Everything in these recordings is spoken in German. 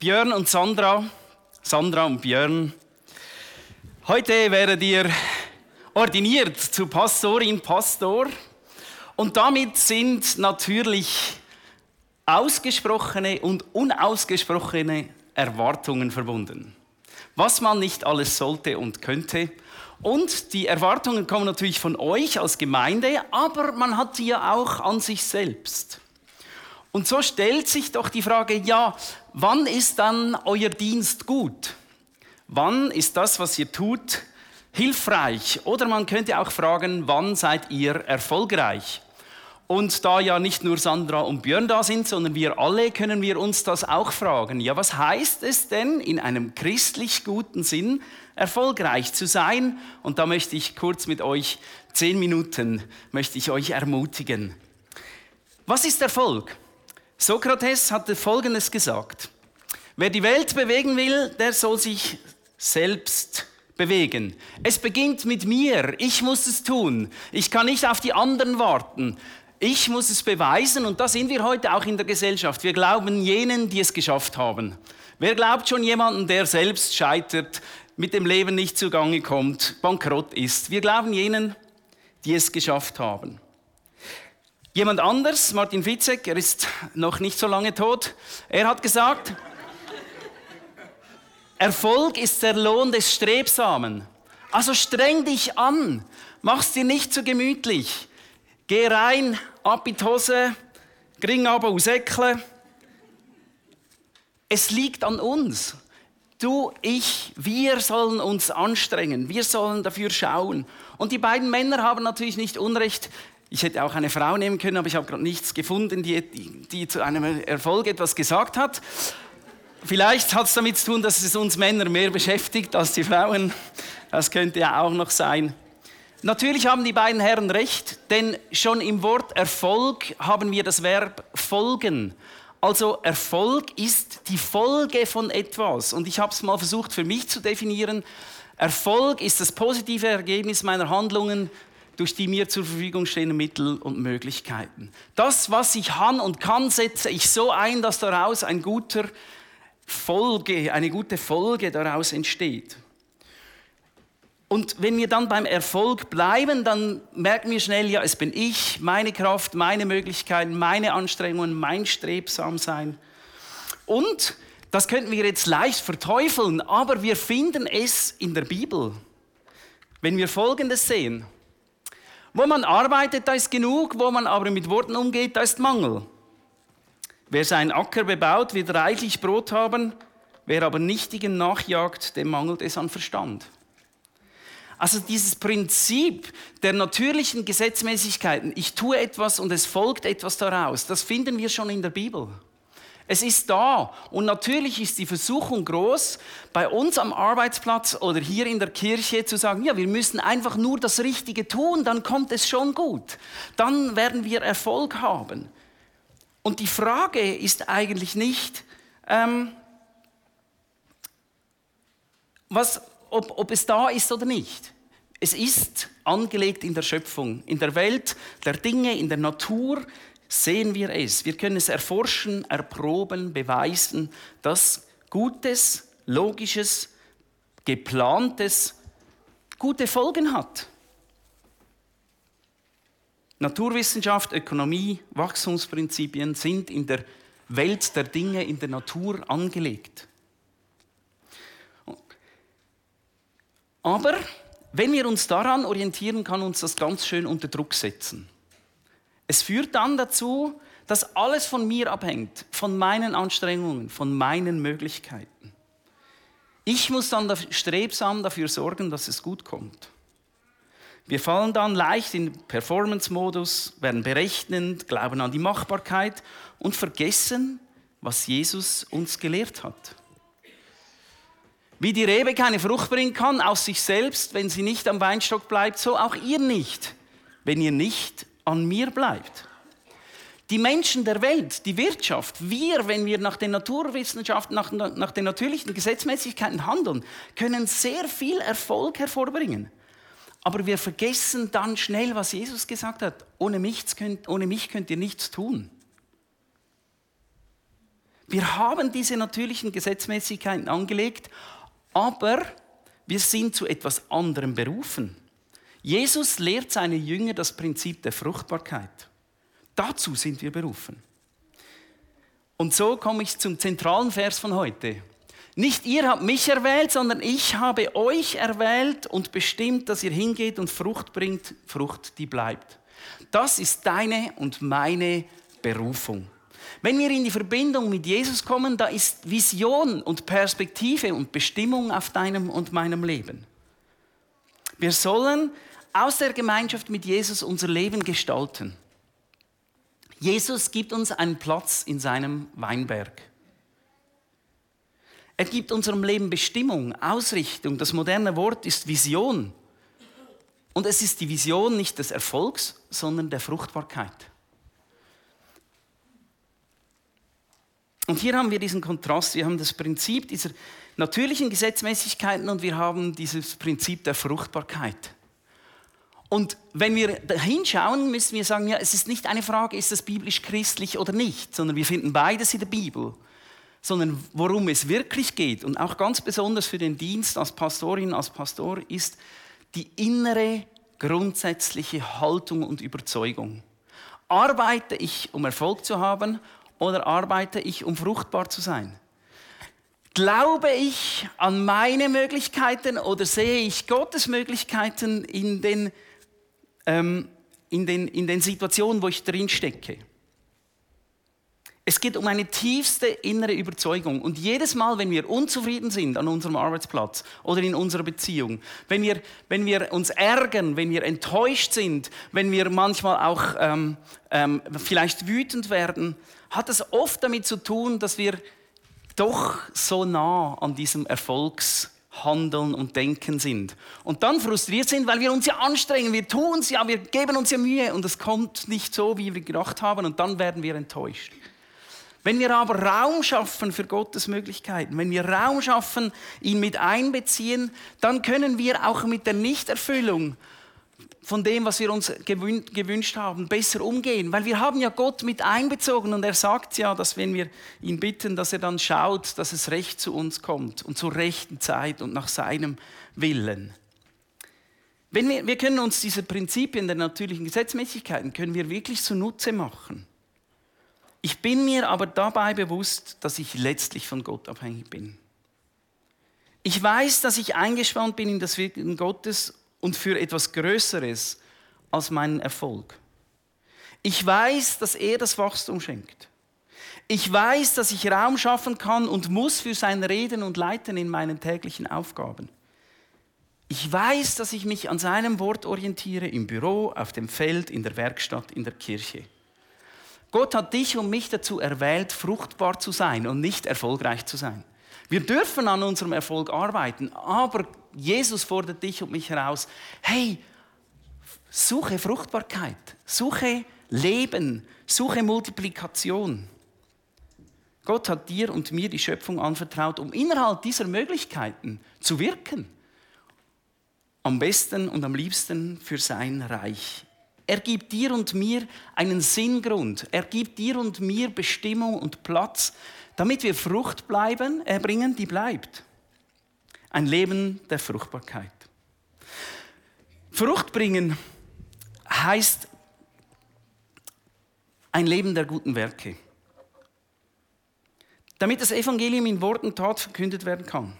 Björn und Sandra, Sandra und Björn, heute werdet ihr ordiniert zu Pastorin, Pastor. Und damit sind natürlich ausgesprochene und unausgesprochene Erwartungen verbunden. Was man nicht alles sollte und könnte. Und die Erwartungen kommen natürlich von euch als Gemeinde, aber man hat sie ja auch an sich selbst. Und so stellt sich doch die Frage, ja, wann ist dann euer Dienst gut? Wann ist das, was ihr tut, hilfreich? Oder man könnte auch fragen, wann seid ihr erfolgreich? Und da ja nicht nur Sandra und Björn da sind, sondern wir alle, können wir uns das auch fragen. Ja, was heißt es denn in einem christlich guten Sinn, erfolgreich zu sein? Und da möchte ich kurz mit euch, zehn Minuten, möchte ich euch ermutigen. Was ist Erfolg? Sokrates hatte Folgendes gesagt. Wer die Welt bewegen will, der soll sich selbst bewegen. Es beginnt mit mir. Ich muss es tun. Ich kann nicht auf die anderen warten. Ich muss es beweisen und da sind wir heute auch in der Gesellschaft. Wir glauben jenen, die es geschafft haben. Wer glaubt schon jemanden, der selbst scheitert, mit dem Leben nicht zugange kommt, bankrott ist? Wir glauben jenen, die es geschafft haben. Jemand anders, Martin Fitzek, er ist noch nicht so lange tot, er hat gesagt, Erfolg ist der Lohn des Strebsamen. Also streng dich an, mach's dir nicht zu gemütlich. Geh rein, ab in die Hose, gring aber aus Eckle. Es liegt an uns. Du, ich, wir sollen uns anstrengen, wir sollen dafür schauen. Und die beiden Männer haben natürlich nicht Unrecht, ich hätte auch eine Frau nehmen können, aber ich habe gerade nichts gefunden, die, die, zu einem Erfolg etwas gesagt hat. Vielleicht hat es damit zu tun, dass es uns Männer mehr beschäftigt als die Frauen. Das könnte ja auch noch sein. Natürlich haben die beiden Herren recht, denn schon im Wort Erfolg haben wir das Verb folgen. Also Erfolg ist die Folge von etwas. Und ich habe es mal versucht für mich zu definieren. Erfolg ist das positive Ergebnis meiner Handlungen durch die mir zur Verfügung stehenden Mittel und Möglichkeiten. Das, was ich han und kann, setze ich so ein, dass daraus ein guter Folge, eine gute Folge daraus entsteht. Und wenn wir dann beim Erfolg bleiben, dann merken wir schnell, ja, es bin ich, meine Kraft, meine Möglichkeiten, meine Anstrengungen, mein Strebsamsein. Und das könnten wir jetzt leicht verteufeln, aber wir finden es in der Bibel. Wenn wir Folgendes sehen, wo man arbeitet, da ist genug, wo man aber mit Worten umgeht, da ist Mangel. Wer seinen Acker bebaut, wird reichlich Brot haben, wer aber Nichtigen nachjagt, dem mangelt es an Verstand. Also dieses Prinzip der natürlichen Gesetzmäßigkeiten, ich tue etwas und es folgt etwas daraus, das finden wir schon in der Bibel. Es ist da. Und natürlich ist die Versuchung groß, bei uns am Arbeitsplatz oder hier in der Kirche zu sagen, ja, wir müssen einfach nur das Richtige tun, dann kommt es schon gut. Dann werden wir Erfolg haben. Und die Frage ist eigentlich nicht, ähm, was, ob, ob es da ist oder nicht. Es ist angelegt in der Schöpfung, in der Welt der Dinge, in der Natur sehen wir es. Wir können es erforschen, erproben, beweisen, dass Gutes, Logisches, Geplantes gute Folgen hat. Naturwissenschaft, Ökonomie, Wachstumsprinzipien sind in der Welt der Dinge, in der Natur angelegt. Aber wenn wir uns daran orientieren, kann uns das ganz schön unter Druck setzen. Es führt dann dazu, dass alles von mir abhängt, von meinen Anstrengungen, von meinen Möglichkeiten. Ich muss dann strebsam dafür sorgen, dass es gut kommt. Wir fallen dann leicht in Performance-Modus, werden berechnend, glauben an die Machbarkeit und vergessen, was Jesus uns gelehrt hat. Wie die Rebe keine Frucht bringen kann aus sich selbst, wenn sie nicht am Weinstock bleibt, so auch ihr nicht, wenn ihr nicht an mir bleibt. Die Menschen der Welt, die Wirtschaft, wir, wenn wir nach den Naturwissenschaften, nach, nach den natürlichen Gesetzmäßigkeiten handeln, können sehr viel Erfolg hervorbringen. Aber wir vergessen dann schnell, was Jesus gesagt hat. Ohne mich könnt, ohne mich könnt ihr nichts tun. Wir haben diese natürlichen Gesetzmäßigkeiten angelegt, aber wir sind zu etwas anderem berufen. Jesus lehrt seine Jünger das Prinzip der Fruchtbarkeit. Dazu sind wir berufen. Und so komme ich zum zentralen Vers von heute. Nicht ihr habt mich erwählt, sondern ich habe euch erwählt und bestimmt, dass ihr hingeht und Frucht bringt, Frucht, die bleibt. Das ist deine und meine Berufung. Wenn wir in die Verbindung mit Jesus kommen, da ist Vision und Perspektive und Bestimmung auf deinem und meinem Leben. Wir sollen aus der Gemeinschaft mit Jesus unser Leben gestalten. Jesus gibt uns einen Platz in seinem Weinberg. Er gibt unserem Leben Bestimmung, Ausrichtung. Das moderne Wort ist Vision. Und es ist die Vision nicht des Erfolgs, sondern der Fruchtbarkeit. Und hier haben wir diesen Kontrast, wir haben das Prinzip dieser natürlichen Gesetzmäßigkeiten und wir haben dieses Prinzip der Fruchtbarkeit. Und wenn wir hinschauen, müssen wir sagen, ja, es ist nicht eine Frage, ist das biblisch-christlich oder nicht, sondern wir finden beides in der Bibel. Sondern worum es wirklich geht und auch ganz besonders für den Dienst als Pastorin, als Pastor, ist die innere grundsätzliche Haltung und Überzeugung. Arbeite ich, um Erfolg zu haben oder arbeite ich, um fruchtbar zu sein? Glaube ich an meine Möglichkeiten oder sehe ich Gottes Möglichkeiten in den ähm, in, den, in den Situationen, wo ich drin stecke. Es geht um eine tiefste innere Überzeugung. Und jedes Mal, wenn wir unzufrieden sind an unserem Arbeitsplatz oder in unserer Beziehung, wenn wir, wenn wir uns ärgern, wenn wir enttäuscht sind, wenn wir manchmal auch ähm, ähm, vielleicht wütend werden, hat es oft damit zu tun, dass wir doch so nah an diesem Erfolgs Handeln und Denken sind. Und dann frustriert sind, weil wir uns ja anstrengen, wir tun es ja, wir geben uns ja Mühe und es kommt nicht so, wie wir gedacht haben und dann werden wir enttäuscht. Wenn wir aber Raum schaffen für Gottes Möglichkeiten, wenn wir Raum schaffen, ihn mit einbeziehen, dann können wir auch mit der Nichterfüllung von dem, was wir uns gewünscht haben, besser umgehen. Weil wir haben ja Gott mit einbezogen und er sagt ja, dass wenn wir ihn bitten, dass er dann schaut, dass es recht zu uns kommt und zur rechten Zeit und nach seinem Willen. Wenn wir, wir können uns diese Prinzipien der natürlichen Gesetzmäßigkeiten können wir wirklich zunutze machen. Ich bin mir aber dabei bewusst, dass ich letztlich von Gott abhängig bin. Ich weiß, dass ich eingespannt bin in das Wirken Gottes und für etwas Größeres als meinen Erfolg. Ich weiß, dass er das Wachstum schenkt. Ich weiß, dass ich Raum schaffen kann und muss für sein Reden und Leiten in meinen täglichen Aufgaben. Ich weiß, dass ich mich an seinem Wort orientiere, im Büro, auf dem Feld, in der Werkstatt, in der Kirche. Gott hat dich und mich dazu erwählt, fruchtbar zu sein und nicht erfolgreich zu sein. Wir dürfen an unserem Erfolg arbeiten, aber Jesus fordert dich und mich heraus, hey, suche Fruchtbarkeit, suche Leben, suche Multiplikation. Gott hat dir und mir die Schöpfung anvertraut, um innerhalb dieser Möglichkeiten zu wirken. Am besten und am liebsten für sein Reich. Er gibt dir und mir einen Sinngrund. Er gibt dir und mir Bestimmung und Platz, damit wir Frucht bleiben, erbringen, die bleibt. Ein Leben der Fruchtbarkeit. Frucht bringen heißt ein Leben der guten Werke. Damit das Evangelium in Wort und Tat verkündet werden kann.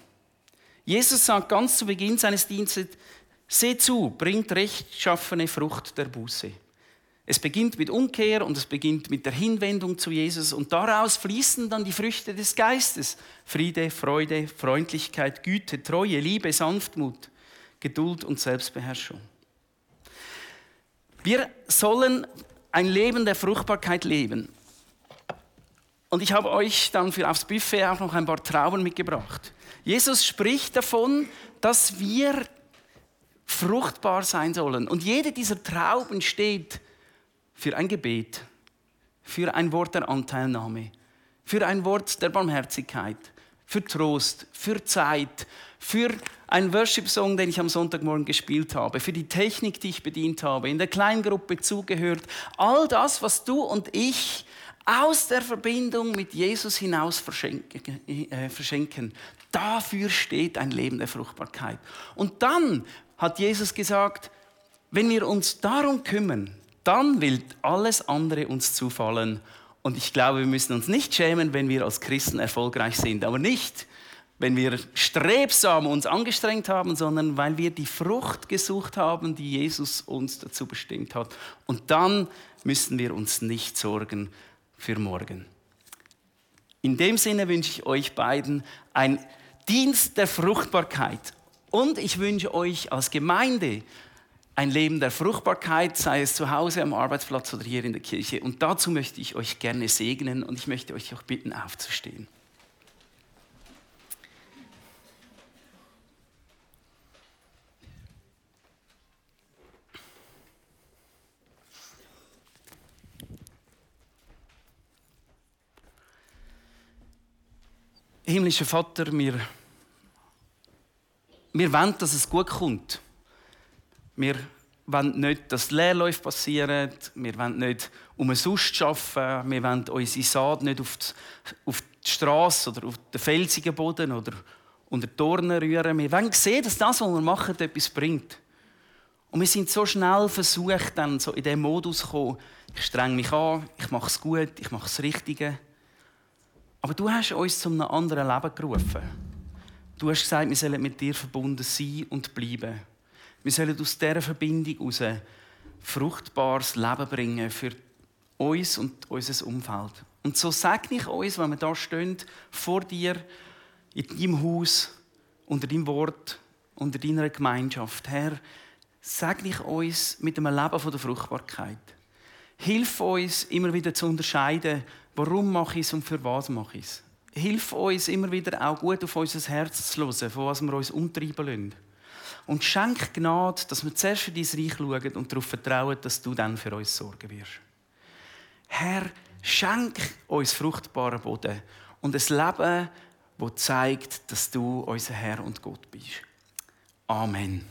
Jesus sagt ganz zu Beginn seines Dienstes, seht zu, bringt rechtschaffene Frucht der Buße. Es beginnt mit Umkehr und es beginnt mit der Hinwendung zu Jesus und daraus fließen dann die Früchte des Geistes. Friede, Freude, Freundlichkeit, Güte, Treue, Liebe, Sanftmut, Geduld und Selbstbeherrschung. Wir sollen ein Leben der Fruchtbarkeit leben. Und ich habe euch dann für aufs Buffet auch noch ein paar Trauben mitgebracht. Jesus spricht davon, dass wir fruchtbar sein sollen. Und jede dieser Trauben steht für ein Gebet, für ein Wort der Anteilnahme, für ein Wort der Barmherzigkeit, für Trost, für Zeit, für einen Worship-Song, den ich am Sonntagmorgen gespielt habe, für die Technik, die ich bedient habe, in der Kleingruppe zugehört. All das, was du und ich aus der Verbindung mit Jesus hinaus verschenken. Äh, verschenken. Dafür steht ein Leben der Fruchtbarkeit. Und dann hat Jesus gesagt, wenn wir uns darum kümmern, dann will alles andere uns zufallen. Und ich glaube, wir müssen uns nicht schämen, wenn wir als Christen erfolgreich sind, aber nicht, wenn wir strebsam uns angestrengt haben, sondern weil wir die Frucht gesucht haben, die Jesus uns dazu bestimmt hat. Und dann müssen wir uns nicht sorgen für morgen. In dem Sinne wünsche ich euch beiden ein Dienst der Fruchtbarkeit. Und ich wünsche euch als Gemeinde ein Leben der Fruchtbarkeit, sei es zu Hause, am Arbeitsplatz oder hier in der Kirche. Und dazu möchte ich euch gerne segnen und ich möchte euch auch bitten, aufzustehen. Himmlischer Vater, wir, wir wollen, dass es gut kommt. Wir wollen nicht, dass Leerläufe passieren. Wir wollen nicht umsonst arbeiten. Wir wollen unsere Saat nicht auf die, auf die Straße oder auf den felsigen Boden oder unter Dornen rühren. Wir wollen sehen, dass das, was wir machen, etwas bringt. Und wir sind so schnell versucht, dann so in diesen Modus zu kommen. Ich streng mich an, ich mache es gut, ich mache das Richtige. Aber du hast uns zu einem anderen Leben gerufen. Du hast gesagt, wir sollen mit dir verbunden sein und bleiben. Wir sollen aus dieser Verbindung heraus fruchtbares Leben bringen für uns und unser Umfeld. Und so segne ich uns, wenn wir da stehen, vor dir, in deinem Haus, unter deinem Wort, unter deiner Gemeinschaft. Herr, segne ich uns mit einem Leben der Fruchtbarkeit. Hilf uns, immer wieder zu unterscheiden, warum mache ich es und für was mache ich es. Hilf uns, immer wieder auch gut auf unser Herz zu hören, von was wir uns umtreiben lassen. Und schenk Gnade, dass wir zuerst für dein Reich schauen und darauf vertrauen, dass du dann für uns sorgen wirst. Herr, schenk uns fruchtbaren Boden und ein Leben, das zeigt, dass du unser Herr und Gott bist. Amen.